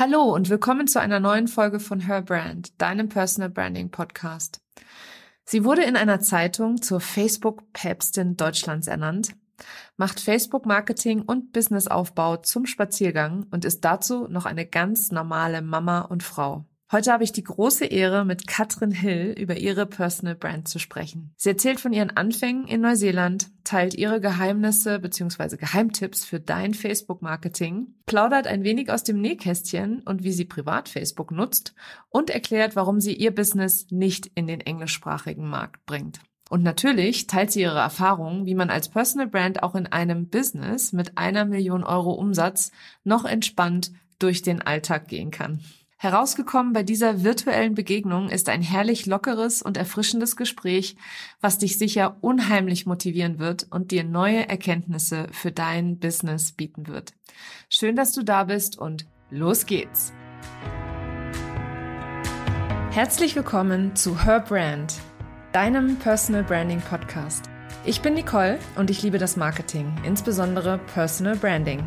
Hallo und willkommen zu einer neuen Folge von Her Brand, deinem Personal Branding Podcast. Sie wurde in einer Zeitung zur Facebook-Päpstin Deutschlands ernannt, macht Facebook-Marketing und Businessaufbau zum Spaziergang und ist dazu noch eine ganz normale Mama und Frau. Heute habe ich die große Ehre, mit Katrin Hill über ihre Personal Brand zu sprechen. Sie erzählt von ihren Anfängen in Neuseeland, teilt ihre Geheimnisse bzw. Geheimtipps für dein Facebook-Marketing, plaudert ein wenig aus dem Nähkästchen und wie sie privat Facebook nutzt und erklärt, warum sie ihr Business nicht in den englischsprachigen Markt bringt. Und natürlich teilt sie ihre Erfahrungen, wie man als Personal Brand auch in einem Business mit einer Million Euro Umsatz noch entspannt durch den Alltag gehen kann. Herausgekommen bei dieser virtuellen Begegnung ist ein herrlich lockeres und erfrischendes Gespräch, was dich sicher unheimlich motivieren wird und dir neue Erkenntnisse für dein Business bieten wird. Schön, dass du da bist und los geht's! Herzlich willkommen zu Her Brand, deinem Personal Branding Podcast. Ich bin Nicole und ich liebe das Marketing, insbesondere Personal Branding.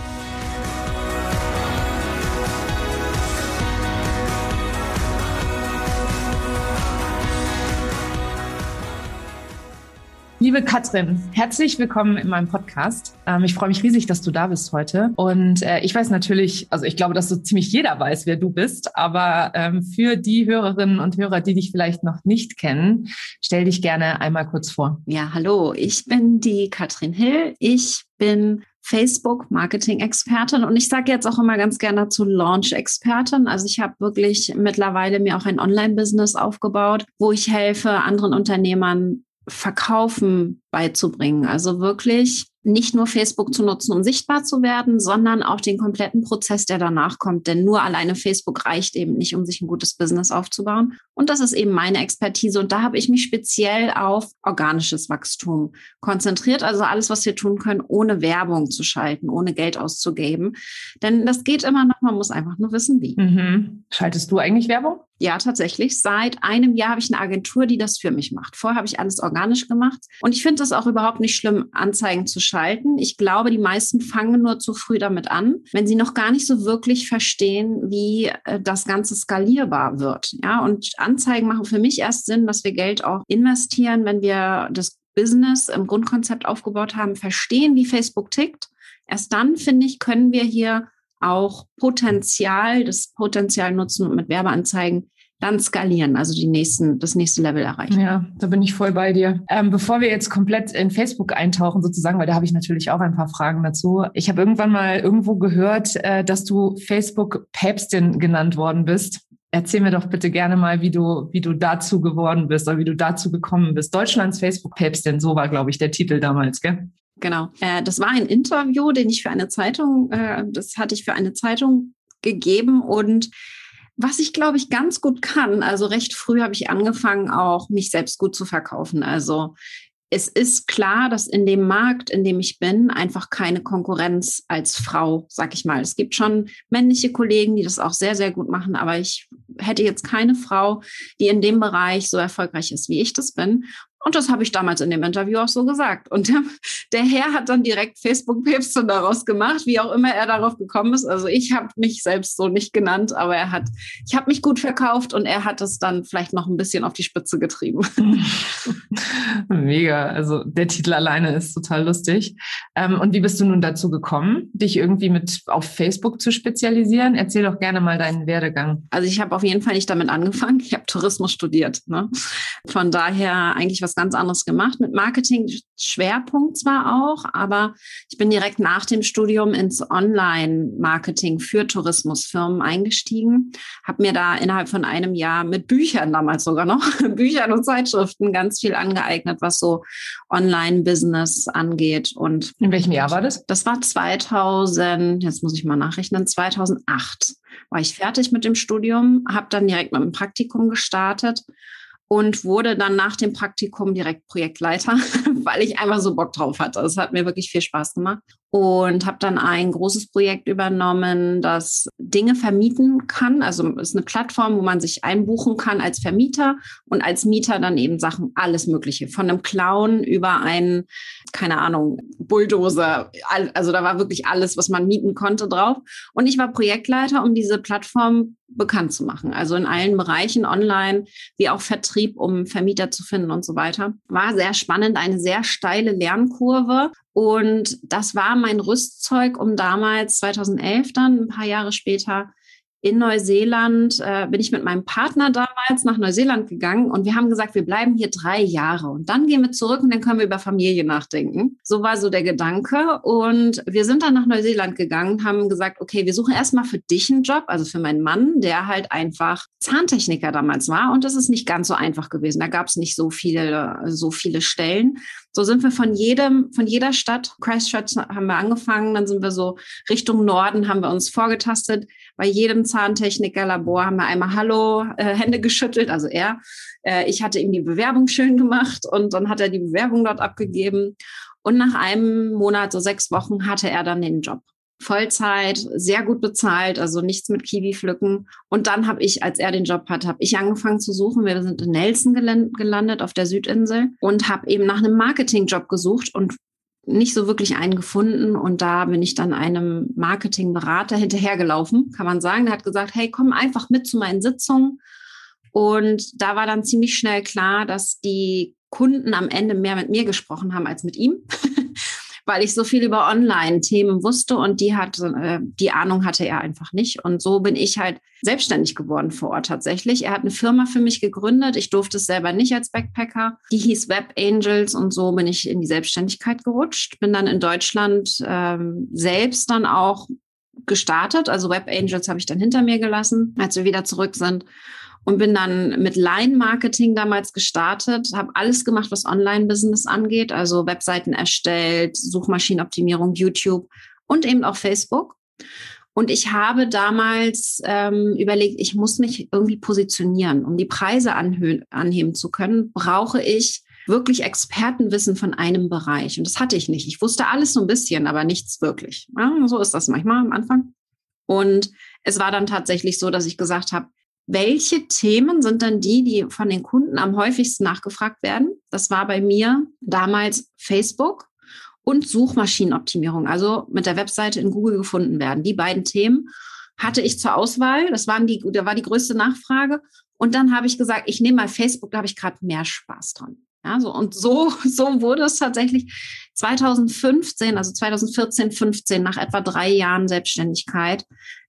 Liebe Katrin, herzlich willkommen in meinem Podcast. Ähm, ich freue mich riesig, dass du da bist heute. Und äh, ich weiß natürlich, also ich glaube, dass so ziemlich jeder weiß, wer du bist. Aber ähm, für die Hörerinnen und Hörer, die dich vielleicht noch nicht kennen, stell dich gerne einmal kurz vor. Ja, hallo, ich bin die Katrin Hill. Ich bin Facebook-Marketing-Expertin und ich sage jetzt auch immer ganz gerne dazu Launch-Expertin. Also ich habe wirklich mittlerweile mir auch ein Online-Business aufgebaut, wo ich helfe anderen Unternehmern Verkaufen beizubringen. Also wirklich nicht nur Facebook zu nutzen, um sichtbar zu werden, sondern auch den kompletten Prozess, der danach kommt. Denn nur alleine Facebook reicht eben nicht, um sich ein gutes Business aufzubauen. Und das ist eben meine Expertise. Und da habe ich mich speziell auf organisches Wachstum konzentriert. Also alles, was wir tun können, ohne Werbung zu schalten, ohne Geld auszugeben. Denn das geht immer noch. Man muss einfach nur wissen, wie. Mhm. Schaltest du eigentlich Werbung? Ja, tatsächlich. Seit einem Jahr habe ich eine Agentur, die das für mich macht. Vorher habe ich alles organisch gemacht. Und ich finde es auch überhaupt nicht schlimm, Anzeigen zu schalten. Ich glaube, die meisten fangen nur zu früh damit an, wenn sie noch gar nicht so wirklich verstehen, wie äh, das Ganze skalierbar wird. Ja, und Anzeigen machen für mich erst Sinn, dass wir Geld auch investieren, wenn wir das Business im Grundkonzept aufgebaut haben, verstehen, wie Facebook tickt. Erst dann, finde ich, können wir hier auch Potenzial, das Potenzial nutzen und mit Werbeanzeigen dann skalieren, also die nächsten, das nächste Level erreichen. Ja, da bin ich voll bei dir. Ähm, bevor wir jetzt komplett in Facebook eintauchen, sozusagen, weil da habe ich natürlich auch ein paar Fragen dazu. Ich habe irgendwann mal irgendwo gehört, äh, dass du Facebook-Päpstin genannt worden bist. Erzähl mir doch bitte gerne mal, wie du, wie du dazu geworden bist oder wie du dazu gekommen bist. Deutschlands Facebook-Päpstin, so war, glaube ich, der Titel damals, gell? Genau. Äh, das war ein Interview, den ich für eine Zeitung, äh, das hatte ich für eine Zeitung gegeben und was ich glaube ich ganz gut kann, also recht früh habe ich angefangen, auch mich selbst gut zu verkaufen. Also es ist klar, dass in dem Markt, in dem ich bin, einfach keine Konkurrenz als Frau, sag ich mal. Es gibt schon männliche Kollegen, die das auch sehr, sehr gut machen, aber ich hätte jetzt keine Frau, die in dem Bereich so erfolgreich ist, wie ich das bin. Und das habe ich damals in dem Interview auch so gesagt. Und der, der Herr hat dann direkt Facebook-Päpste daraus gemacht, wie auch immer er darauf gekommen ist. Also ich habe mich selbst so nicht genannt, aber er hat, ich habe mich gut verkauft und er hat es dann vielleicht noch ein bisschen auf die Spitze getrieben. Mega. Also der Titel alleine ist total lustig. Ähm, und wie bist du nun dazu gekommen, dich irgendwie mit auf Facebook zu spezialisieren? Erzähl doch gerne mal deinen Werdegang. Also ich habe auf jeden Fall nicht damit angefangen. Ich habe Tourismus studiert. Ne? Von daher eigentlich was was ganz anderes gemacht mit Marketing, Schwerpunkt zwar auch, aber ich bin direkt nach dem Studium ins Online-Marketing für Tourismusfirmen eingestiegen, habe mir da innerhalb von einem Jahr mit Büchern damals sogar noch, Büchern und Zeitschriften ganz viel angeeignet, was so Online-Business angeht. Und in welchem Jahr war das? Das war 2000, jetzt muss ich mal nachrechnen, 2008 war ich fertig mit dem Studium, habe dann direkt mit dem Praktikum gestartet und wurde dann nach dem Praktikum direkt Projektleiter, weil ich einfach so Bock drauf hatte. Es hat mir wirklich viel Spaß gemacht und habe dann ein großes Projekt übernommen, das Dinge vermieten kann. Also ist eine Plattform, wo man sich einbuchen kann als Vermieter und als Mieter dann eben Sachen, alles Mögliche. Von einem Clown über einen, keine Ahnung, Bulldozer. Also da war wirklich alles, was man mieten konnte drauf. Und ich war Projektleiter, um diese Plattform bekannt zu machen. Also in allen Bereichen online, wie auch Vertrieb, um Vermieter zu finden und so weiter. War sehr spannend, eine sehr steile Lernkurve. Und das war mein Rüstzeug, um damals 2011 dann, ein paar Jahre später, in Neuseeland äh, bin ich mit meinem Partner damals nach Neuseeland gegangen und wir haben gesagt, wir bleiben hier drei Jahre und dann gehen wir zurück und dann können wir über Familie nachdenken. So war so der Gedanke und wir sind dann nach Neuseeland gegangen, haben gesagt, okay, wir suchen erstmal für dich einen Job, also für meinen Mann, der halt einfach Zahntechniker damals war und das ist nicht ganz so einfach gewesen. Da gab es nicht so viele, so viele Stellen. So sind wir von jedem, von jeder Stadt, Christchurch haben wir angefangen, dann sind wir so Richtung Norden, haben wir uns vorgetastet. Bei jedem Zahntechnikerlabor haben wir einmal Hallo, äh, Hände geschüttelt, also er. Äh, ich hatte ihm die Bewerbung schön gemacht und dann hat er die Bewerbung dort abgegeben. Und nach einem Monat, so sechs Wochen, hatte er dann den Job. Vollzeit, sehr gut bezahlt, also nichts mit Kiwi pflücken. Und dann habe ich, als er den Job hat, habe ich angefangen zu suchen. Wir sind in Nelson gelandet auf der Südinsel und habe eben nach einem Marketingjob gesucht und nicht so wirklich einen gefunden. Und da bin ich dann einem Marketingberater hinterhergelaufen, kann man sagen. Der hat gesagt, hey, komm einfach mit zu meinen Sitzungen. Und da war dann ziemlich schnell klar, dass die Kunden am Ende mehr mit mir gesprochen haben als mit ihm. weil ich so viel über Online-Themen wusste und die hat, äh, die Ahnung hatte er einfach nicht. Und so bin ich halt selbstständig geworden vor Ort tatsächlich. Er hat eine Firma für mich gegründet. Ich durfte es selber nicht als Backpacker. Die hieß Web Angels und so bin ich in die Selbstständigkeit gerutscht. Bin dann in Deutschland ähm, selbst dann auch gestartet. Also Web Angels habe ich dann hinter mir gelassen, als wir wieder zurück sind und bin dann mit Line-Marketing damals gestartet, habe alles gemacht, was Online-Business angeht, also Webseiten erstellt, Suchmaschinenoptimierung, YouTube und eben auch Facebook. Und ich habe damals ähm, überlegt, ich muss mich irgendwie positionieren. Um die Preise anheben zu können, brauche ich wirklich Expertenwissen von einem Bereich. Und das hatte ich nicht. Ich wusste alles so ein bisschen, aber nichts wirklich. Ja, so ist das manchmal am Anfang. Und es war dann tatsächlich so, dass ich gesagt habe, welche Themen sind dann die, die von den Kunden am häufigsten nachgefragt werden? Das war bei mir damals Facebook und Suchmaschinenoptimierung, also mit der Webseite in Google gefunden werden. Die beiden Themen hatte ich zur Auswahl. Das waren die, da war die größte Nachfrage. Und dann habe ich gesagt, ich nehme mal Facebook, da habe ich gerade mehr Spaß dran. Ja, so, und so, so wurde es tatsächlich 2015, also 2014, 15, nach etwa drei Jahren Selbstständigkeit,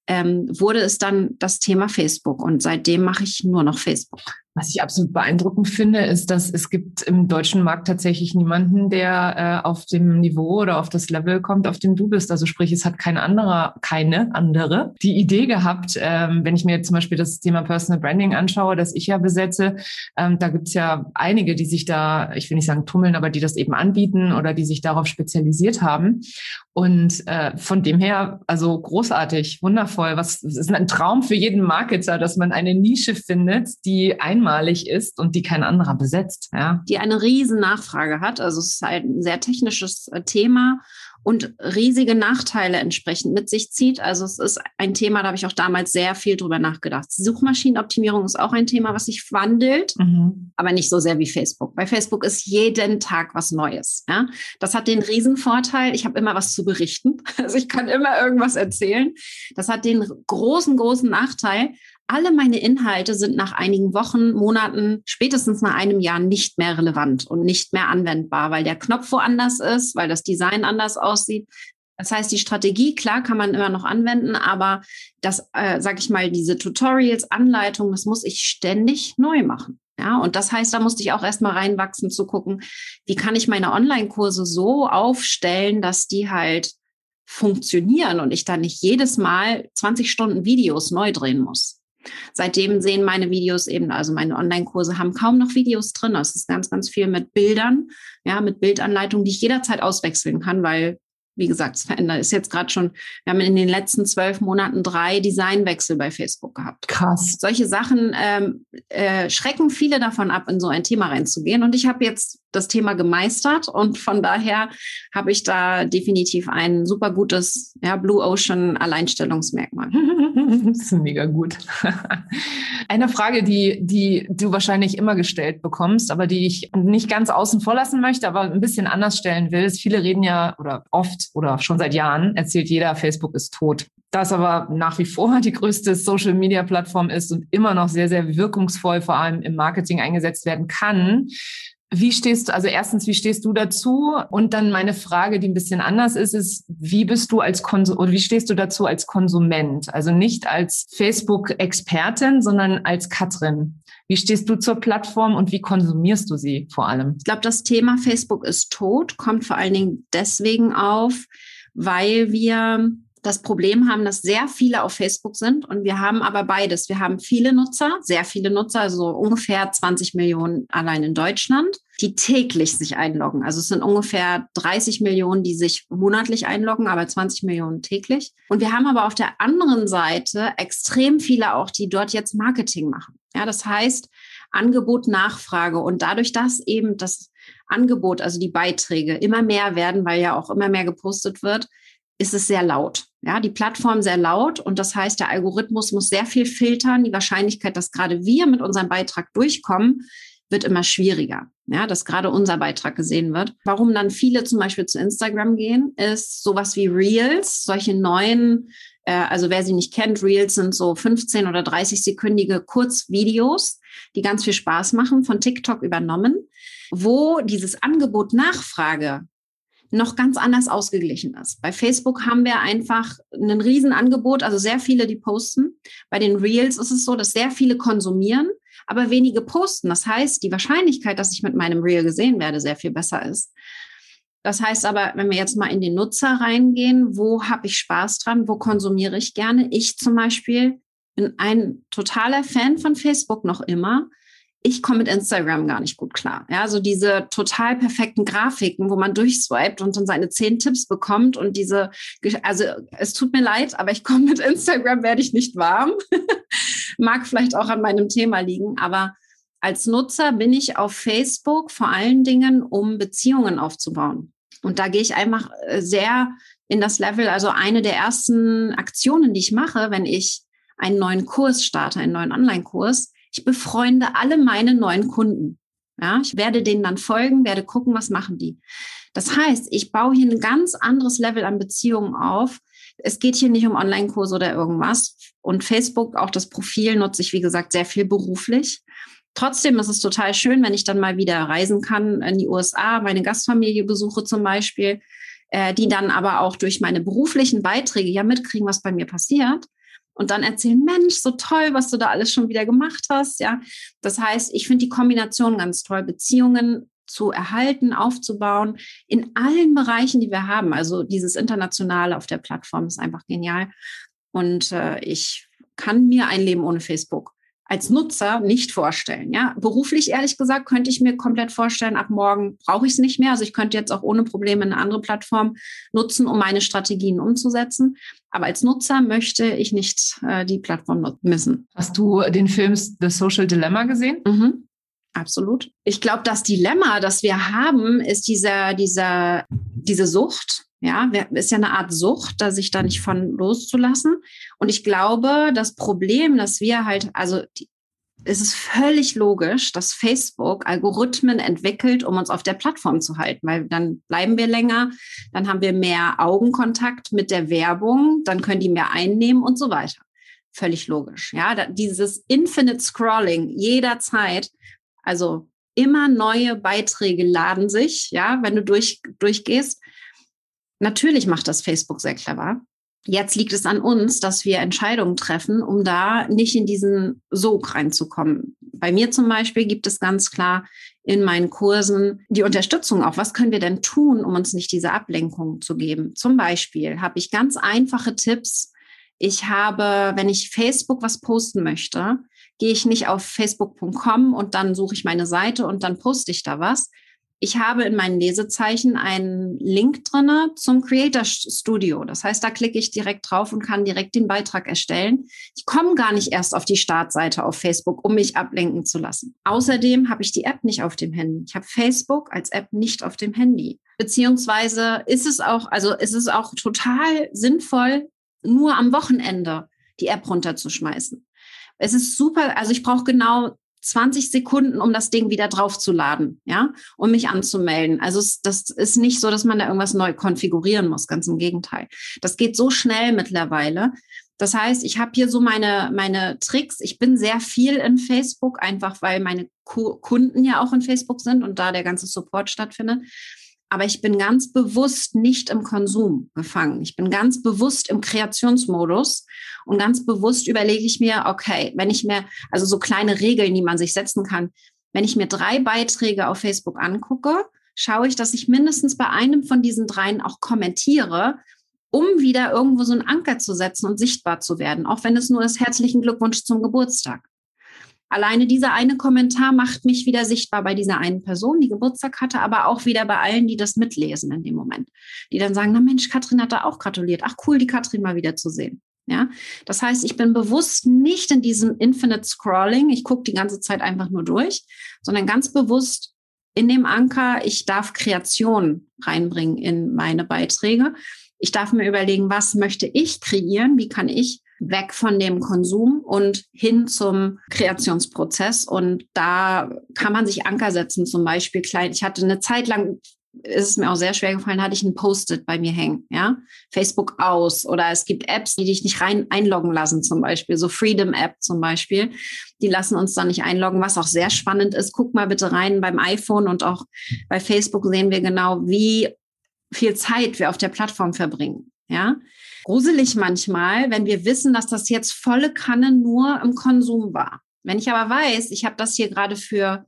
ähm, wurde es dann das Thema Facebook. Und seitdem mache ich nur noch Facebook. Was ich absolut beeindruckend finde, ist, dass es gibt im deutschen Markt tatsächlich niemanden, der äh, auf dem Niveau oder auf das Level kommt, auf dem du bist. Also sprich, es hat kein anderer, keine andere die Idee gehabt, ähm, wenn ich mir zum Beispiel das Thema Personal Branding anschaue, das ich ja besetze, ähm, da gibt's ja einige, die sich da, ich will nicht sagen tummeln, aber die das eben anbieten oder die sich darauf spezialisiert haben. Und äh, von dem her, also großartig, wundervoll. Was ist ein Traum für jeden Marketer, dass man eine Nische findet, die einmalig ist und die kein anderer besetzt. Ja. Die eine riesen Nachfrage hat. Also es ist halt ein sehr technisches äh, Thema und riesige Nachteile entsprechend mit sich zieht. Also es ist ein Thema, da habe ich auch damals sehr viel drüber nachgedacht. Suchmaschinenoptimierung ist auch ein Thema, was sich wandelt, mhm. aber nicht so sehr wie Facebook. Bei Facebook ist jeden Tag was Neues. Ja? Das hat den Riesenvorteil, ich habe immer was zu berichten. Also ich kann immer irgendwas erzählen. Das hat den großen, großen Nachteil, alle meine Inhalte sind nach einigen Wochen, Monaten, spätestens nach einem Jahr nicht mehr relevant und nicht mehr anwendbar, weil der Knopf woanders ist, weil das Design anders aussieht. Das heißt, die Strategie, klar, kann man immer noch anwenden, aber das, äh, sag ich mal, diese Tutorials, Anleitungen, das muss ich ständig neu machen. Ja, und das heißt, da musste ich auch erstmal reinwachsen zu gucken, wie kann ich meine Online-Kurse so aufstellen, dass die halt funktionieren und ich dann nicht jedes Mal 20 Stunden Videos neu drehen muss. Seitdem sehen meine Videos eben, also meine Online-Kurse haben kaum noch Videos drin. Es ist ganz, ganz viel mit Bildern, ja, mit Bildanleitungen, die ich jederzeit auswechseln kann, weil wie gesagt, es verändert. Ist jetzt gerade schon, wir haben in den letzten zwölf Monaten drei Designwechsel bei Facebook gehabt. Krass. Solche Sachen ähm, äh, schrecken viele davon ab, in so ein Thema reinzugehen. Und ich habe jetzt das Thema gemeistert und von daher habe ich da definitiv ein super gutes ja, Blue Ocean Alleinstellungsmerkmal. das ist mega gut. Eine Frage, die, die du wahrscheinlich immer gestellt bekommst, aber die ich nicht ganz außen vor lassen möchte, aber ein bisschen anders stellen will, ist, viele reden ja oder oft oder schon seit Jahren erzählt jeder, Facebook ist tot. Das aber nach wie vor die größte Social Media Plattform ist und immer noch sehr, sehr wirkungsvoll vor allem im Marketing eingesetzt werden kann, wie stehst du, also erstens, wie stehst du dazu? Und dann meine Frage, die ein bisschen anders ist, ist, wie bist du als Konsum oder wie stehst du dazu als Konsument? Also nicht als Facebook-Expertin, sondern als Katrin. Wie stehst du zur Plattform und wie konsumierst du sie vor allem? Ich glaube, das Thema Facebook ist tot, kommt vor allen Dingen deswegen auf, weil wir das Problem haben, dass sehr viele auf Facebook sind und wir haben aber beides. Wir haben viele Nutzer, sehr viele Nutzer, also ungefähr 20 Millionen allein in Deutschland, die täglich sich einloggen. Also es sind ungefähr 30 Millionen, die sich monatlich einloggen, aber 20 Millionen täglich. Und wir haben aber auf der anderen Seite extrem viele auch, die dort jetzt Marketing machen. Ja, das heißt Angebot, Nachfrage und dadurch, dass eben das Angebot, also die Beiträge immer mehr werden, weil ja auch immer mehr gepostet wird, ist es sehr laut. Ja, die Plattform sehr laut und das heißt, der Algorithmus muss sehr viel filtern. Die Wahrscheinlichkeit, dass gerade wir mit unserem Beitrag durchkommen, wird immer schwieriger. Ja, dass gerade unser Beitrag gesehen wird. Warum dann viele zum Beispiel zu Instagram gehen, ist sowas wie Reels, solche neuen, äh, also wer sie nicht kennt, Reels sind so 15 oder 30 sekündige Kurzvideos, die ganz viel Spaß machen, von TikTok übernommen, wo dieses Angebot Nachfrage noch ganz anders ausgeglichen ist. Bei Facebook haben wir einfach ein Riesenangebot, also sehr viele, die posten. Bei den Reels ist es so, dass sehr viele konsumieren, aber wenige posten. Das heißt, die Wahrscheinlichkeit, dass ich mit meinem Reel gesehen werde, sehr viel besser ist. Das heißt aber, wenn wir jetzt mal in den Nutzer reingehen, wo habe ich Spaß dran, wo konsumiere ich gerne? Ich zum Beispiel bin ein totaler Fan von Facebook noch immer, ich komme mit Instagram gar nicht gut klar. Ja, so diese total perfekten Grafiken, wo man durchswiped und dann seine zehn Tipps bekommt und diese, also es tut mir leid, aber ich komme mit Instagram, werde ich nicht warm. Mag vielleicht auch an meinem Thema liegen, aber als Nutzer bin ich auf Facebook vor allen Dingen, um Beziehungen aufzubauen. Und da gehe ich einfach äh, sehr in das Level. Also eine der ersten Aktionen, die ich mache, wenn ich einen neuen Kurs starte, einen neuen Online-Kurs, ich befreunde alle meine neuen Kunden. Ja, ich werde denen dann folgen, werde gucken, was machen die. Das heißt, ich baue hier ein ganz anderes Level an Beziehungen auf. Es geht hier nicht um Online-Kurse oder irgendwas. Und Facebook, auch das Profil nutze ich, wie gesagt, sehr viel beruflich. Trotzdem ist es total schön, wenn ich dann mal wieder reisen kann in die USA, meine Gastfamilie besuche zum Beispiel, äh, die dann aber auch durch meine beruflichen Beiträge ja mitkriegen, was bei mir passiert und dann erzählen, Mensch, so toll, was du da alles schon wieder gemacht hast. Ja, das heißt, ich finde die Kombination ganz toll, Beziehungen zu erhalten, aufzubauen in allen Bereichen, die wir haben. Also dieses Internationale auf der Plattform ist einfach genial. Und äh, ich kann mir ein Leben ohne Facebook als Nutzer nicht vorstellen. Ja, beruflich ehrlich gesagt könnte ich mir komplett vorstellen, ab morgen brauche ich es nicht mehr. Also ich könnte jetzt auch ohne Probleme eine andere Plattform nutzen, um meine Strategien umzusetzen. Aber als Nutzer möchte ich nicht äh, die Plattform missen. Hast du den Film The Social Dilemma gesehen? Mhm. Absolut. Ich glaube, das Dilemma, das wir haben, ist dieser, dieser, diese Sucht, ja, ist ja eine Art Sucht, da sich da nicht von loszulassen. Und ich glaube, das Problem, dass wir halt, also die, es ist völlig logisch, dass Facebook Algorithmen entwickelt, um uns auf der Plattform zu halten, weil dann bleiben wir länger, dann haben wir mehr Augenkontakt mit der Werbung, dann können die mehr einnehmen und so weiter. Völlig logisch. Ja, da, dieses Infinite Scrolling jederzeit, also immer neue Beiträge laden sich, ja, wenn du durch, durchgehst. Natürlich macht das Facebook sehr clever. Jetzt liegt es an uns, dass wir Entscheidungen treffen, um da nicht in diesen Sog reinzukommen. Bei mir zum Beispiel gibt es ganz klar in meinen Kursen die Unterstützung auch. Was können wir denn tun, um uns nicht diese Ablenkung zu geben? Zum Beispiel habe ich ganz einfache Tipps. Ich habe, wenn ich Facebook was posten möchte, gehe ich nicht auf facebook.com und dann suche ich meine Seite und dann poste ich da was, ich habe in meinen Lesezeichen einen Link drinne zum Creator Studio. Das heißt, da klicke ich direkt drauf und kann direkt den Beitrag erstellen. Ich komme gar nicht erst auf die Startseite auf Facebook, um mich ablenken zu lassen. Außerdem habe ich die App nicht auf dem Handy. Ich habe Facebook als App nicht auf dem Handy. Beziehungsweise ist es auch, also ist es auch total sinnvoll, nur am Wochenende die App runterzuschmeißen. Es ist super, also ich brauche genau 20 Sekunden, um das Ding wieder draufzuladen, ja, um mich anzumelden. Also das ist nicht so, dass man da irgendwas neu konfigurieren muss, ganz im Gegenteil. Das geht so schnell mittlerweile. Das heißt, ich habe hier so meine, meine Tricks. Ich bin sehr viel in Facebook, einfach weil meine Kunden ja auch in Facebook sind und da der ganze Support stattfindet aber ich bin ganz bewusst nicht im Konsum gefangen. Ich bin ganz bewusst im Kreationsmodus und ganz bewusst überlege ich mir, okay, wenn ich mir, also so kleine Regeln, die man sich setzen kann, wenn ich mir drei Beiträge auf Facebook angucke, schaue ich, dass ich mindestens bei einem von diesen dreien auch kommentiere, um wieder irgendwo so einen Anker zu setzen und sichtbar zu werden, auch wenn es nur ist herzlichen Glückwunsch zum Geburtstag. Alleine dieser eine Kommentar macht mich wieder sichtbar bei dieser einen Person, die Geburtstag hatte, aber auch wieder bei allen, die das mitlesen in dem Moment. Die dann sagen, na Mensch, Katrin hat da auch gratuliert. Ach cool, die Katrin mal wieder zu sehen. Ja, das heißt, ich bin bewusst nicht in diesem Infinite Scrolling. Ich gucke die ganze Zeit einfach nur durch, sondern ganz bewusst in dem Anker, ich darf Kreation reinbringen in meine Beiträge. Ich darf mir überlegen, was möchte ich kreieren? Wie kann ich weg von dem Konsum und hin zum Kreationsprozess. Und da kann man sich Anker setzen, zum Beispiel klein. Ich hatte eine Zeit lang ist es mir auch sehr schwer gefallen, hatte ich ein Post-it bei mir hängen, ja. Facebook aus oder es gibt Apps, die dich nicht rein einloggen lassen, zum Beispiel, so Freedom App zum Beispiel. Die lassen uns dann nicht einloggen, was auch sehr spannend ist. Guck mal bitte rein beim iPhone und auch bei Facebook sehen wir genau, wie viel Zeit wir auf der Plattform verbringen, ja gruselig manchmal, wenn wir wissen, dass das jetzt volle Kanne nur im Konsum war. Wenn ich aber weiß, ich habe das hier gerade für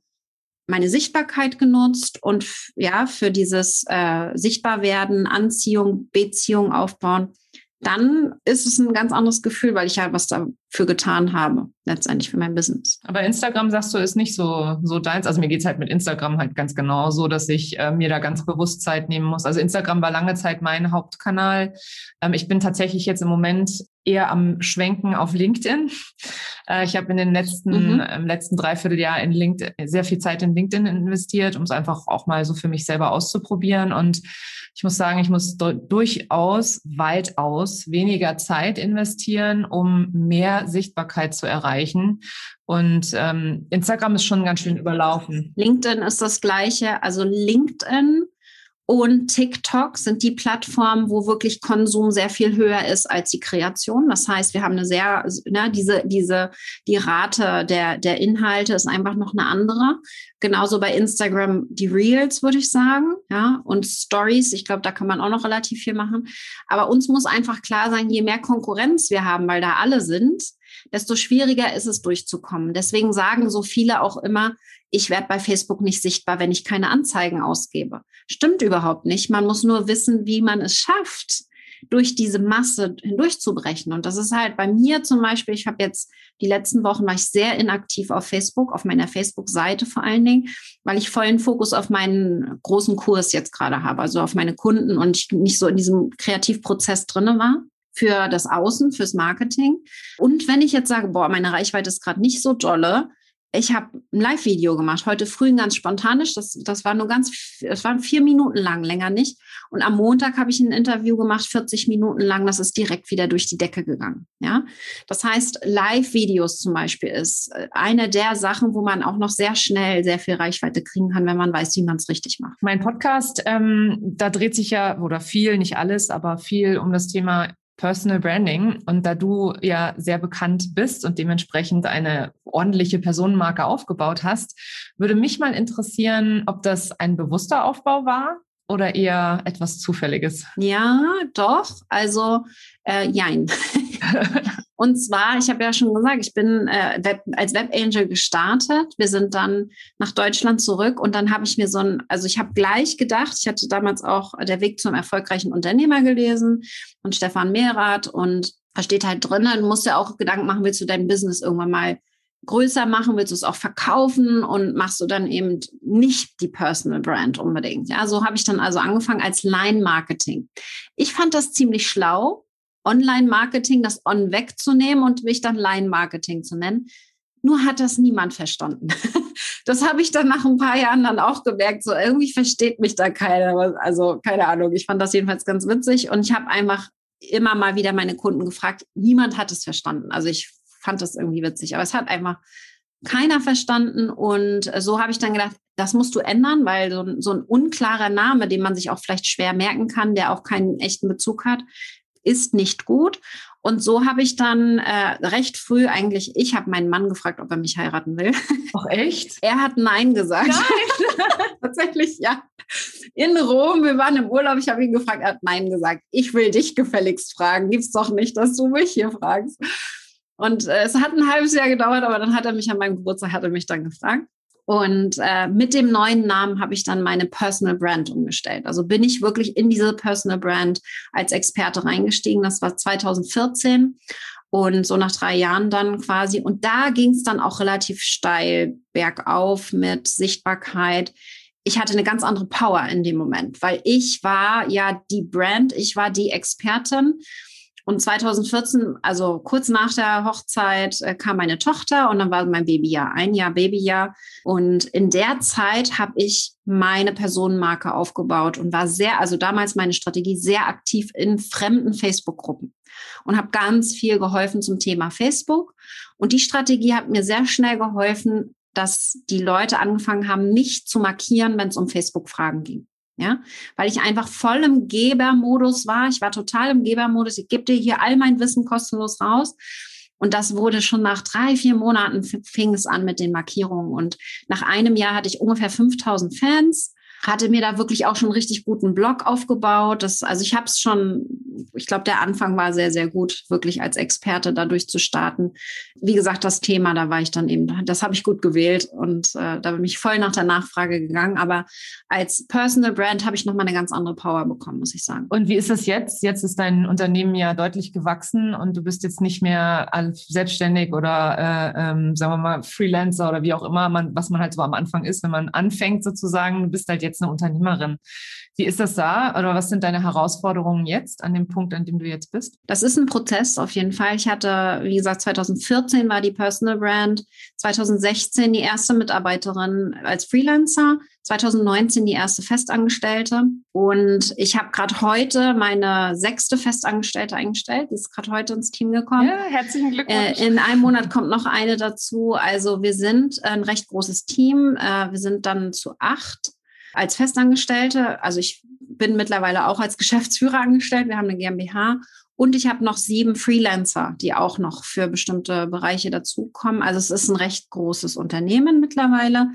meine Sichtbarkeit genutzt und ja, für dieses äh, Sichtbarwerden, Anziehung, Beziehung aufbauen, dann ist es ein ganz anderes Gefühl, weil ich ja was dafür getan habe, letztendlich für mein Business. Aber Instagram, sagst du, ist nicht so, so deins. Also mir geht es halt mit Instagram halt ganz genau so, dass ich äh, mir da ganz bewusst Zeit nehmen muss. Also Instagram war lange Zeit mein Hauptkanal. Ähm, ich bin tatsächlich jetzt im Moment eher am Schwenken auf LinkedIn. Äh, ich habe in den letzten, mhm. im letzten Dreivierteljahr in LinkedIn sehr viel Zeit in LinkedIn investiert, um es einfach auch mal so für mich selber auszuprobieren. Und ich muss sagen, ich muss durchaus weitaus weniger Zeit investieren, um mehr Sichtbarkeit zu erreichen. Und ähm, Instagram ist schon ganz schön überlaufen. LinkedIn ist das gleiche. Also LinkedIn und TikTok sind die Plattformen, wo wirklich Konsum sehr viel höher ist als die Kreation. Das heißt, wir haben eine sehr, ne, diese, diese, die Rate der, der Inhalte ist einfach noch eine andere. Genauso bei Instagram die Reels, würde ich sagen, ja, und Stories. Ich glaube, da kann man auch noch relativ viel machen. Aber uns muss einfach klar sein, je mehr Konkurrenz wir haben, weil da alle sind, desto schwieriger ist es durchzukommen. Deswegen sagen so viele auch immer, ich werde bei Facebook nicht sichtbar, wenn ich keine Anzeigen ausgebe. Stimmt überhaupt nicht. Man muss nur wissen, wie man es schafft, durch diese Masse hindurchzubrechen. Und das ist halt bei mir zum Beispiel, ich habe jetzt die letzten Wochen war ich sehr inaktiv auf Facebook, auf meiner Facebook-Seite vor allen Dingen, weil ich vollen Fokus auf meinen großen Kurs jetzt gerade habe, also auf meine Kunden und ich nicht so in diesem Kreativprozess drinne war für das Außen, fürs Marketing. Und wenn ich jetzt sage, boah, meine Reichweite ist gerade nicht so dolle, ich habe ein Live-Video gemacht, heute früh ganz spontanisch. Das, das war nur ganz, es waren vier Minuten lang, länger nicht. Und am Montag habe ich ein Interview gemacht, 40 Minuten lang. Das ist direkt wieder durch die Decke gegangen. Ja, das heißt, Live-Videos zum Beispiel ist äh, eine der Sachen, wo man auch noch sehr schnell sehr viel Reichweite kriegen kann, wenn man weiß, wie man es richtig macht. Mein Podcast, ähm, da dreht sich ja oder viel, nicht alles, aber viel um das Thema Personal Branding. Und da du ja sehr bekannt bist und dementsprechend eine ordentliche Personenmarke aufgebaut hast, würde mich mal interessieren, ob das ein bewusster Aufbau war oder eher etwas Zufälliges? Ja, doch. Also, äh, jein. Und zwar, ich habe ja schon gesagt, ich bin äh, Web, als Webangel gestartet. Wir sind dann nach Deutschland zurück und dann habe ich mir so ein, also ich habe gleich gedacht, ich hatte damals auch Der Weg zum erfolgreichen Unternehmer gelesen und Stefan Mehrath und da steht halt drin, du musst ja auch Gedanken machen, willst du dein Business irgendwann mal größer machen, willst du es auch verkaufen und machst du dann eben nicht die Personal Brand unbedingt. Ja, so habe ich dann also angefangen als Line Marketing. Ich fand das ziemlich schlau, Online Marketing, das On wegzunehmen und mich dann Line Marketing zu nennen. Nur hat das niemand verstanden. Das habe ich dann nach ein paar Jahren dann auch gemerkt. So irgendwie versteht mich da keiner. Also keine Ahnung. Ich fand das jedenfalls ganz witzig und ich habe einfach immer mal wieder meine Kunden gefragt. Niemand hat es verstanden. Also ich fand das irgendwie witzig. Aber es hat einfach keiner verstanden. Und so habe ich dann gedacht, das musst du ändern, weil so, so ein unklarer Name, den man sich auch vielleicht schwer merken kann, der auch keinen echten Bezug hat, ist nicht gut. Und so habe ich dann äh, recht früh eigentlich, ich habe meinen Mann gefragt, ob er mich heiraten will. Ach echt? Er hat Nein gesagt. Nein. Tatsächlich, ja. In Rom, wir waren im Urlaub, ich habe ihn gefragt, er hat Nein gesagt. Ich will dich gefälligst fragen. Gibt's doch nicht, dass du mich hier fragst. Und äh, es hat ein halbes Jahr gedauert, aber dann hat er mich an meinem Geburtstag, hat er mich dann gefragt. Und äh, mit dem neuen Namen habe ich dann meine Personal Brand umgestellt. Also bin ich wirklich in diese Personal Brand als Experte reingestiegen. Das war 2014 und so nach drei Jahren dann quasi. Und da ging es dann auch relativ steil bergauf mit Sichtbarkeit. Ich hatte eine ganz andere Power in dem Moment, weil ich war ja die Brand, ich war die Expertin und 2014, also kurz nach der Hochzeit, äh, kam meine Tochter und dann war mein Babyjahr, ein Jahr Babyjahr. Und in der Zeit habe ich meine Personenmarke aufgebaut und war sehr, also damals meine Strategie sehr aktiv in fremden Facebook-Gruppen und habe ganz viel geholfen zum Thema Facebook. Und die Strategie hat mir sehr schnell geholfen, dass die Leute angefangen haben, mich zu markieren, wenn es um Facebook-Fragen ging. Ja, weil ich einfach voll im Gebermodus war. Ich war total im Gebermodus. Ich gebe dir hier all mein Wissen kostenlos raus. Und das wurde schon nach drei, vier Monaten fing es an mit den Markierungen. Und nach einem Jahr hatte ich ungefähr 5000 Fans hatte mir da wirklich auch schon richtig guten Blog aufgebaut. Das, also ich habe es schon, ich glaube, der Anfang war sehr, sehr gut, wirklich als Experte dadurch zu starten. Wie gesagt, das Thema, da war ich dann eben, das habe ich gut gewählt und äh, da bin ich voll nach der Nachfrage gegangen. Aber als Personal Brand habe ich nochmal eine ganz andere Power bekommen, muss ich sagen. Und wie ist das jetzt? Jetzt ist dein Unternehmen ja deutlich gewachsen und du bist jetzt nicht mehr selbstständig oder, äh, ähm, sagen wir mal, Freelancer oder wie auch immer, man, was man halt so am Anfang ist, wenn man anfängt sozusagen. Du bist halt jetzt jetzt eine Unternehmerin. Wie ist das da oder was sind deine Herausforderungen jetzt an dem Punkt, an dem du jetzt bist? Das ist ein Prozess auf jeden Fall. Ich hatte, wie gesagt, 2014 war die Personal Brand, 2016 die erste Mitarbeiterin als Freelancer, 2019 die erste Festangestellte und ich habe gerade heute meine sechste Festangestellte eingestellt. Die ist gerade heute ins Team gekommen. Ja, herzlichen Glückwunsch. Äh, in einem Monat kommt noch eine dazu. Also wir sind ein recht großes Team. Äh, wir sind dann zu acht als Festangestellte. Also ich bin mittlerweile auch als Geschäftsführer angestellt. Wir haben eine GmbH und ich habe noch sieben Freelancer, die auch noch für bestimmte Bereiche dazukommen. Also es ist ein recht großes Unternehmen mittlerweile.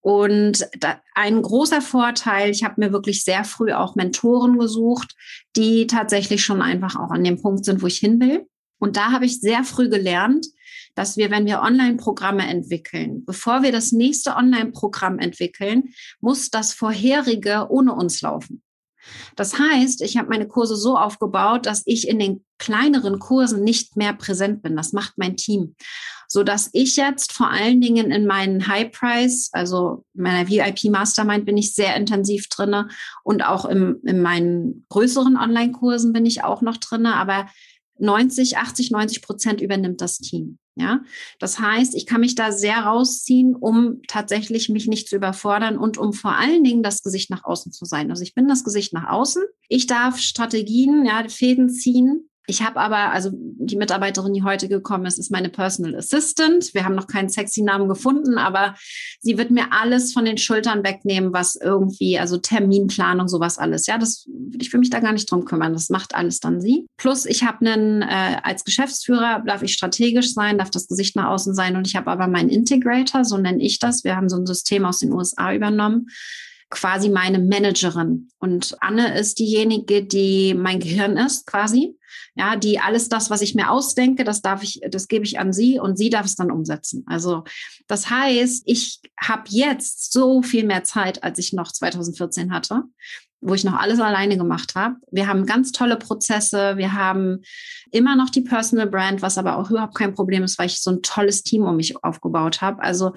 Und ein großer Vorteil, ich habe mir wirklich sehr früh auch Mentoren gesucht, die tatsächlich schon einfach auch an dem Punkt sind, wo ich hin will. Und da habe ich sehr früh gelernt, dass wir, wenn wir Online-Programme entwickeln, bevor wir das nächste Online-Programm entwickeln, muss das vorherige ohne uns laufen. Das heißt, ich habe meine Kurse so aufgebaut, dass ich in den kleineren Kursen nicht mehr präsent bin. Das macht mein Team, so dass ich jetzt vor allen Dingen in meinen High Price, also meiner VIP Mastermind bin ich sehr intensiv drinne und auch im, in meinen größeren Online-Kursen bin ich auch noch drinne. Aber 90, 80, 90 Prozent übernimmt das Team. Ja, das heißt, ich kann mich da sehr rausziehen, um tatsächlich mich nicht zu überfordern und um vor allen Dingen das Gesicht nach außen zu sein. Also ich bin das Gesicht nach außen. Ich darf Strategien, ja, Fäden ziehen, ich habe aber, also die Mitarbeiterin, die heute gekommen ist, ist meine Personal Assistant. Wir haben noch keinen sexy Namen gefunden, aber sie wird mir alles von den Schultern wegnehmen, was irgendwie, also Terminplanung, sowas alles. Ja, das ich will mich da gar nicht drum kümmern. Das macht alles dann sie. Plus, ich habe einen, äh, als Geschäftsführer darf ich strategisch sein, darf das Gesicht nach außen sein und ich habe aber meinen Integrator, so nenne ich das. Wir haben so ein System aus den USA übernommen quasi meine Managerin. Und Anne ist diejenige, die mein Gehirn ist, quasi. Ja, die alles das, was ich mir ausdenke, das darf ich, das gebe ich an sie und sie darf es dann umsetzen. Also das heißt, ich habe jetzt so viel mehr Zeit, als ich noch 2014 hatte. wo ich noch alles alleine gemacht habe. Wir haben ganz tolle Prozesse. Wir haben immer noch die Personal Brand, was aber auch überhaupt kein Problem ist, weil ich so ein tolles Team um mich aufgebaut habe. Also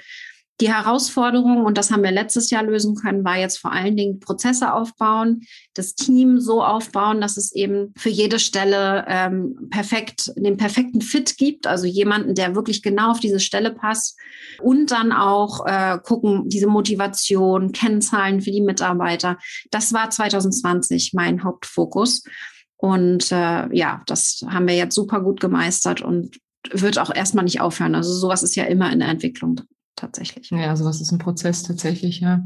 die Herausforderung, und das haben wir letztes Jahr lösen können, war jetzt vor allen Dingen Prozesse aufbauen, das Team so aufbauen, dass es eben für jede Stelle ähm, perfekt, den perfekten Fit gibt, also jemanden, der wirklich genau auf diese Stelle passt. Und dann auch äh, gucken, diese Motivation, Kennzahlen für die Mitarbeiter. Das war 2020 mein Hauptfokus. Und äh, ja, das haben wir jetzt super gut gemeistert und wird auch erstmal nicht aufhören. Also sowas ist ja immer in der Entwicklung tatsächlich. Ja, sowas ist ein Prozess tatsächlich, ja.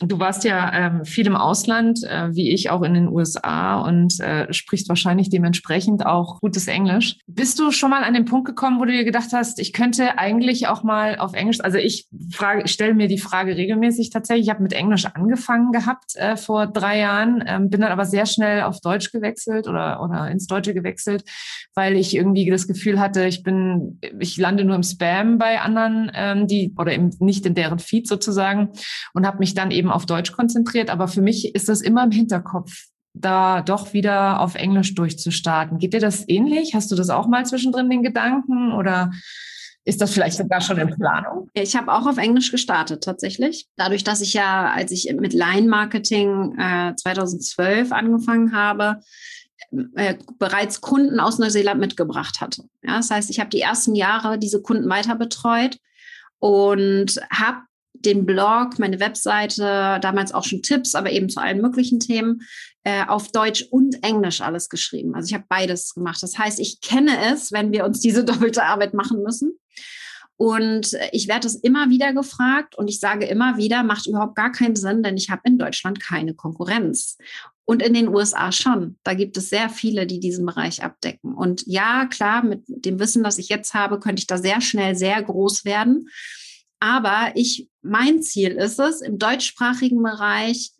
Du warst ja ähm, viel im Ausland, äh, wie ich auch in den USA und äh, sprichst wahrscheinlich dementsprechend auch gutes Englisch. Bist du schon mal an den Punkt gekommen, wo du dir gedacht hast, ich könnte eigentlich auch mal auf Englisch, also ich frage, stelle mir die Frage regelmäßig tatsächlich. Ich habe mit Englisch angefangen gehabt äh, vor drei Jahren, ähm, bin dann aber sehr schnell auf Deutsch gewechselt oder, oder ins Deutsche gewechselt, weil ich irgendwie das Gefühl hatte, ich bin, ich lande nur im Spam bei anderen, ähm, die oder im, nicht in deren Feed sozusagen und habe mich dann eben auf Deutsch konzentriert. Aber für mich ist das immer im Hinterkopf, da doch wieder auf Englisch durchzustarten. Geht dir das ähnlich? Hast du das auch mal zwischendrin den Gedanken oder ist das vielleicht sogar schon in Planung? Ich habe auch auf Englisch gestartet tatsächlich. Dadurch, dass ich ja, als ich mit Line-Marketing äh, 2012 angefangen habe, äh, bereits Kunden aus Neuseeland mitgebracht hatte. Ja, das heißt, ich habe die ersten Jahre diese Kunden weiter betreut und habe den Blog, meine Webseite, damals auch schon Tipps, aber eben zu allen möglichen Themen, äh, auf Deutsch und Englisch alles geschrieben. Also ich habe beides gemacht. Das heißt, ich kenne es, wenn wir uns diese doppelte Arbeit machen müssen. Und ich werde es immer wieder gefragt und ich sage immer wieder, macht überhaupt gar keinen Sinn, denn ich habe in Deutschland keine Konkurrenz. Und in den USA schon. Da gibt es sehr viele, die diesen Bereich abdecken. Und ja, klar, mit dem Wissen, das ich jetzt habe, könnte ich da sehr schnell sehr groß werden. Aber ich, mein Ziel ist es, im deutschsprachigen Bereich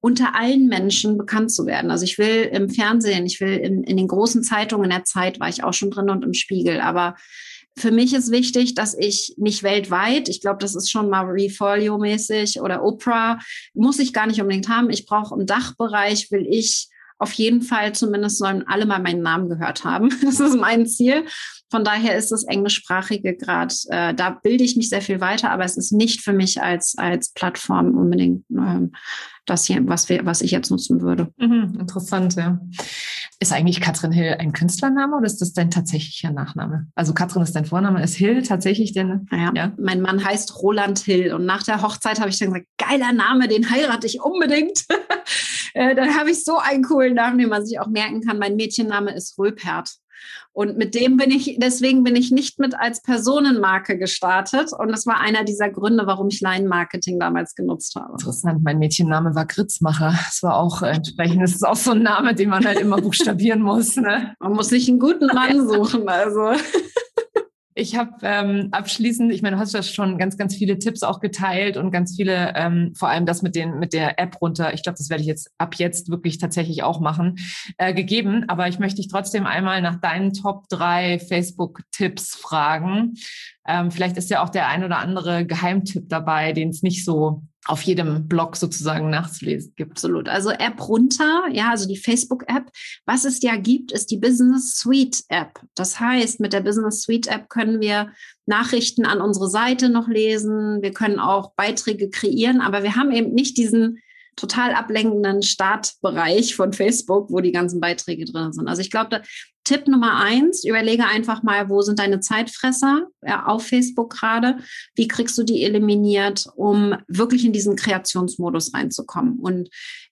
unter allen Menschen bekannt zu werden. Also ich will im Fernsehen, ich will in, in den großen Zeitungen in der Zeit war ich auch schon drin und im Spiegel. Aber für mich ist wichtig, dass ich nicht weltweit, ich glaube, das ist schon mal Refolio-mäßig oder Oprah, muss ich gar nicht unbedingt haben. Ich brauche im Dachbereich, will ich auf jeden Fall zumindest sollen alle mal meinen Namen gehört haben. Das ist mein Ziel. Von daher ist das Englischsprachige gerade, äh, da bilde ich mich sehr viel weiter, aber es ist nicht für mich als, als Plattform unbedingt ähm, das hier, was, wir, was ich jetzt nutzen würde. Mhm, interessant, ja. Ist eigentlich Katrin Hill ein Künstlername oder ist das dein tatsächlicher Nachname? Also Katrin ist dein Vorname, ist Hill tatsächlich denn? Ja, ja. mein Mann heißt Roland Hill und nach der Hochzeit habe ich dann gesagt, geiler Name, den heirate ich unbedingt. Äh, dann habe ich so einen coolen Namen, den man sich auch merken kann. Mein Mädchenname ist Röpert. Und mit dem bin ich, deswegen bin ich nicht mit als Personenmarke gestartet. Und das war einer dieser Gründe, warum ich Line-Marketing damals genutzt habe. Interessant. Mein Mädchenname war Gritzmacher. Das war auch entsprechend, das ist auch so ein Name, den man halt immer buchstabieren muss. Ne? Man muss sich einen guten Mann suchen, also. Ich habe ähm, abschließend, ich meine, du hast ja schon ganz, ganz viele Tipps auch geteilt und ganz viele, ähm, vor allem das mit den mit der App runter. Ich glaube, das werde ich jetzt ab jetzt wirklich tatsächlich auch machen, äh, gegeben. Aber ich möchte dich trotzdem einmal nach deinen Top drei Facebook-Tipps fragen. Ähm, vielleicht ist ja auch der ein oder andere Geheimtipp dabei, den es nicht so auf jedem Blog sozusagen nachzulesen gibt. Absolut. Also App runter, ja, also die Facebook-App. Was es ja gibt, ist die Business Suite App. Das heißt, mit der Business Suite App können wir Nachrichten an unsere Seite noch lesen. Wir können auch Beiträge kreieren, aber wir haben eben nicht diesen total ablenkenden Startbereich von Facebook, wo die ganzen Beiträge drin sind. Also ich glaube, Tipp Nummer eins, überlege einfach mal, wo sind deine Zeitfresser ja, auf Facebook gerade? Wie kriegst du die eliminiert, um wirklich in diesen Kreationsmodus reinzukommen? Und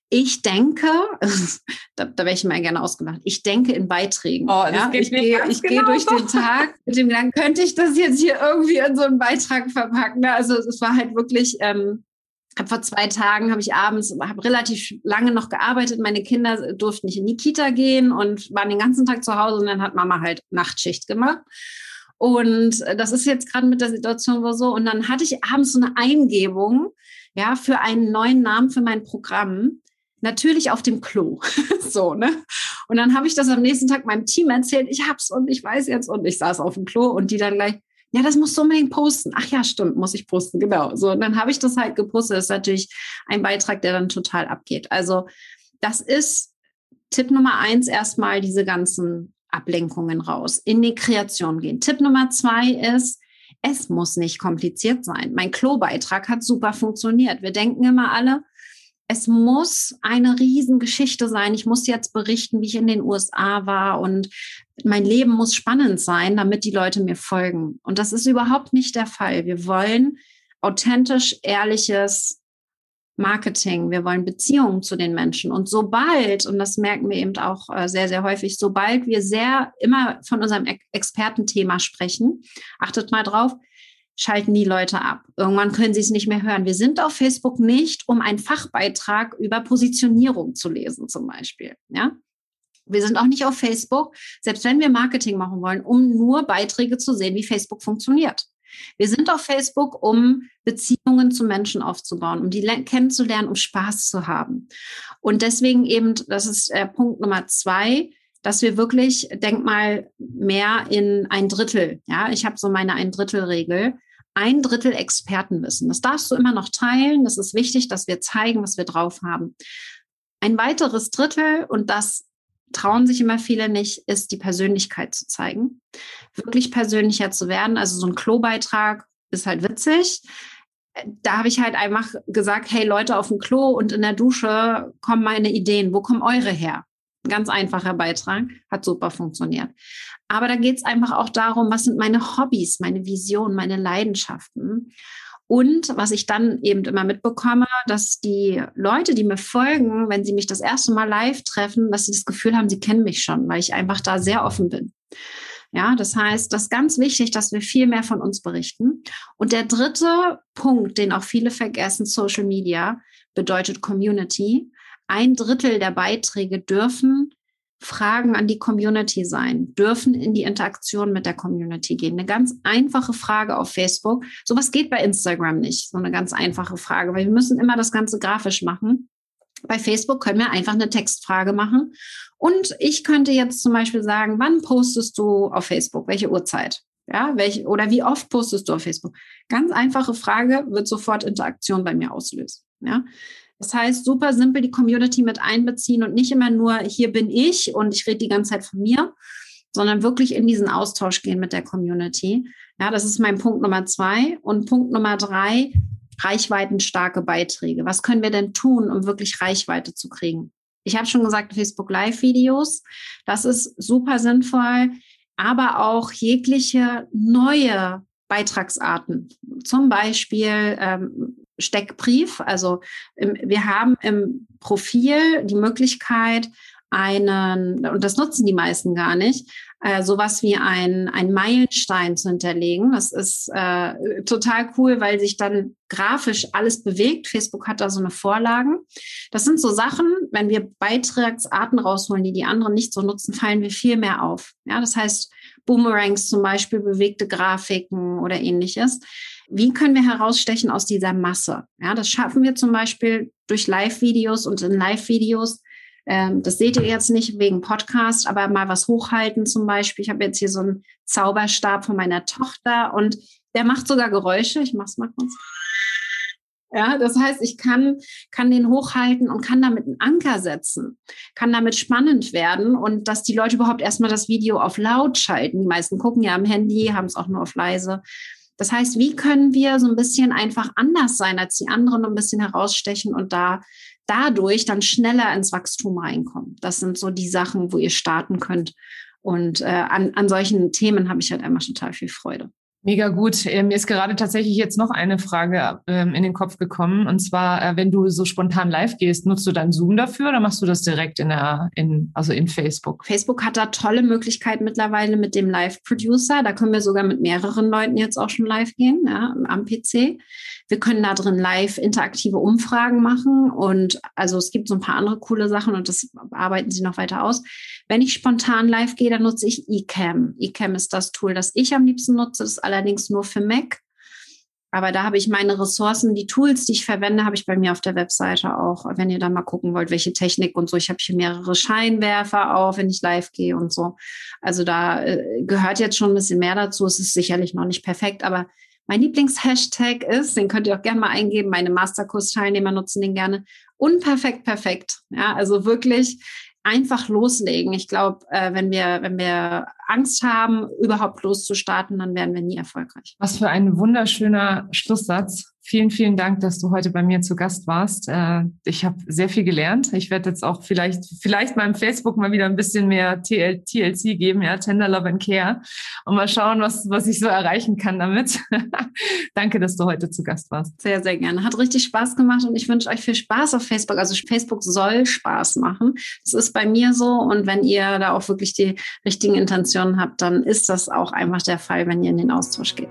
ich denke, da, da wäre ich mal gerne ausgemacht, ich denke in Beiträgen. Oh, ja? Ich gehe ich genau durch so. den Tag mit dem Gedanken, könnte ich das jetzt hier irgendwie in so einen Beitrag verpacken? Also es war halt wirklich ähm, hab vor zwei Tagen habe ich abends, habe relativ lange noch gearbeitet. Meine Kinder durften nicht in die Kita gehen und waren den ganzen Tag zu Hause und dann hat Mama halt Nachtschicht gemacht. Und das ist jetzt gerade mit der Situation wo so. Und dann hatte ich abends so eine Eingebung, ja, für einen neuen Namen für mein Programm. Natürlich auf dem Klo. so, ne? Und dann habe ich das am nächsten Tag meinem Team erzählt. Ich hab's und ich weiß jetzt und ich saß auf dem Klo und die dann gleich, ja, das musst du unbedingt posten. Ach ja, stimmt, muss ich posten, genau. So, und dann habe ich das halt gepostet. Das ist natürlich ein Beitrag, der dann total abgeht. Also das ist Tipp Nummer eins erstmal diese ganzen Ablenkungen raus, in die Kreation gehen. Tipp Nummer zwei ist, es muss nicht kompliziert sein. Mein Klo-Beitrag hat super funktioniert. Wir denken immer alle, es muss eine Riesengeschichte sein. Ich muss jetzt berichten, wie ich in den USA war und mein Leben muss spannend sein, damit die Leute mir folgen. Und das ist überhaupt nicht der Fall. Wir wollen authentisch, ehrliches Marketing. Wir wollen Beziehungen zu den Menschen. Und sobald, und das merken wir eben auch äh, sehr, sehr häufig, sobald wir sehr immer von unserem Expertenthema sprechen, achtet mal drauf, schalten die Leute ab. Irgendwann können sie es nicht mehr hören. Wir sind auf Facebook nicht, um einen Fachbeitrag über Positionierung zu lesen, zum Beispiel. Ja? Wir sind auch nicht auf Facebook, selbst wenn wir Marketing machen wollen, um nur Beiträge zu sehen, wie Facebook funktioniert. Wir sind auf Facebook, um Beziehungen zu Menschen aufzubauen, um die kennenzulernen, um Spaß zu haben. Und deswegen eben, das ist äh, Punkt Nummer zwei, dass wir wirklich, denk mal, mehr in ein Drittel, ja, ich habe so meine ein Drittel Regel, ein Drittel Expertenwissen. Das darfst du immer noch teilen. Das ist wichtig, dass wir zeigen, was wir drauf haben. Ein weiteres Drittel, und das trauen sich immer viele nicht, ist die Persönlichkeit zu zeigen. Wirklich persönlicher zu werden. Also so ein Klobeitrag ist halt witzig. Da habe ich halt einfach gesagt, hey Leute auf dem Klo und in der Dusche kommen meine Ideen. Wo kommen eure her? Ganz einfacher Beitrag, hat super funktioniert. Aber da geht es einfach auch darum, was sind meine Hobbys, meine Visionen, meine Leidenschaften. Und was ich dann eben immer mitbekomme, dass die Leute, die mir folgen, wenn sie mich das erste Mal live treffen, dass sie das Gefühl haben, sie kennen mich schon, weil ich einfach da sehr offen bin. Ja, das heißt, das ist ganz wichtig, dass wir viel mehr von uns berichten. Und der dritte Punkt, den auch viele vergessen, Social Media, bedeutet Community. Ein Drittel der Beiträge dürfen Fragen an die Community sein, dürfen in die Interaktion mit der Community gehen. Eine ganz einfache Frage auf Facebook. Sowas geht bei Instagram nicht. So eine ganz einfache Frage, weil wir müssen immer das Ganze grafisch machen. Bei Facebook können wir einfach eine Textfrage machen. Und ich könnte jetzt zum Beispiel sagen, wann postest du auf Facebook? Welche Uhrzeit? Ja, welche, oder wie oft postest du auf Facebook? Ganz einfache Frage wird sofort Interaktion bei mir auslösen. Ja, das heißt, super simpel die Community mit einbeziehen und nicht immer nur, hier bin ich und ich rede die ganze Zeit von mir, sondern wirklich in diesen Austausch gehen mit der Community. Ja, das ist mein Punkt Nummer zwei. Und Punkt Nummer drei, reichweitenstarke Beiträge. Was können wir denn tun, um wirklich Reichweite zu kriegen? Ich habe schon gesagt, Facebook Live-Videos, das ist super sinnvoll, aber auch jegliche neue Beitragsarten. Zum Beispiel ähm, Steckbrief. Also wir haben im Profil die Möglichkeit, einen, und das nutzen die meisten gar nicht, äh, sowas wie ein, ein Meilenstein zu hinterlegen. Das ist äh, total cool, weil sich dann grafisch alles bewegt. Facebook hat da so eine Vorlagen. Das sind so Sachen, wenn wir Beitragsarten rausholen, die die anderen nicht so nutzen, fallen wir viel mehr auf. Ja, das heißt, Boomerangs zum Beispiel, bewegte Grafiken oder ähnliches. Wie können wir herausstechen aus dieser Masse? Ja, das schaffen wir zum Beispiel durch Live-Videos und in Live-Videos. Ähm, das seht ihr jetzt nicht wegen Podcast, aber mal was hochhalten zum Beispiel. Ich habe jetzt hier so einen Zauberstab von meiner Tochter und der macht sogar Geräusche. Ich mache es mal kurz. Ja, das heißt, ich kann, kann den hochhalten und kann damit einen Anker setzen, kann damit spannend werden und dass die Leute überhaupt erstmal das Video auf laut schalten. Die meisten gucken ja am Handy, haben es auch nur auf leise. Das heißt, wie können wir so ein bisschen einfach anders sein als die anderen, ein bisschen herausstechen und da dadurch dann schneller ins Wachstum reinkommen? Das sind so die Sachen, wo ihr starten könnt. Und äh, an, an solchen Themen habe ich halt einfach total viel Freude. Mega gut. Äh, mir ist gerade tatsächlich jetzt noch eine Frage ähm, in den Kopf gekommen. Und zwar, äh, wenn du so spontan live gehst, nutzt du dann Zoom dafür oder machst du das direkt in der, in, also in Facebook? Facebook hat da tolle Möglichkeiten mittlerweile mit dem Live-Producer. Da können wir sogar mit mehreren Leuten jetzt auch schon live gehen, ja, am PC. Wir können da drin live interaktive Umfragen machen und also es gibt so ein paar andere coole Sachen und das arbeiten sie noch weiter aus. Wenn ich spontan live gehe, dann nutze ich eCam. eCam ist das Tool, das ich am liebsten nutze, das ist allerdings nur für Mac. Aber da habe ich meine Ressourcen, die Tools, die ich verwende, habe ich bei mir auf der Webseite auch. Wenn ihr da mal gucken wollt, welche Technik und so. Ich habe hier mehrere Scheinwerfer auf, wenn ich live gehe und so. Also da äh, gehört jetzt schon ein bisschen mehr dazu. Es ist sicherlich noch nicht perfekt, aber mein Lieblingshashtag ist, den könnt ihr auch gerne mal eingeben, meine Masterkurs-Teilnehmer nutzen den gerne, unperfekt perfekt. Ja, also wirklich einfach loslegen. Ich glaube, äh, wenn wir, wenn wir Angst haben, überhaupt loszustarten, dann werden wir nie erfolgreich. Was für ein wunderschöner Schlusssatz. Vielen, vielen Dank, dass du heute bei mir zu Gast warst. Äh, ich habe sehr viel gelernt. Ich werde jetzt auch vielleicht, vielleicht meinem Facebook mal wieder ein bisschen mehr TL, TLC geben, ja, Tender Love and Care und mal schauen, was, was ich so erreichen kann damit. Danke, dass du heute zu Gast warst. Sehr, sehr gerne. Hat richtig Spaß gemacht und ich wünsche euch viel Spaß auf Facebook. Also Facebook soll Spaß machen. Das ist bei mir so und wenn ihr da auch wirklich die richtigen Intentionen habt, dann ist das auch einfach der Fall, wenn ihr in den Austausch geht.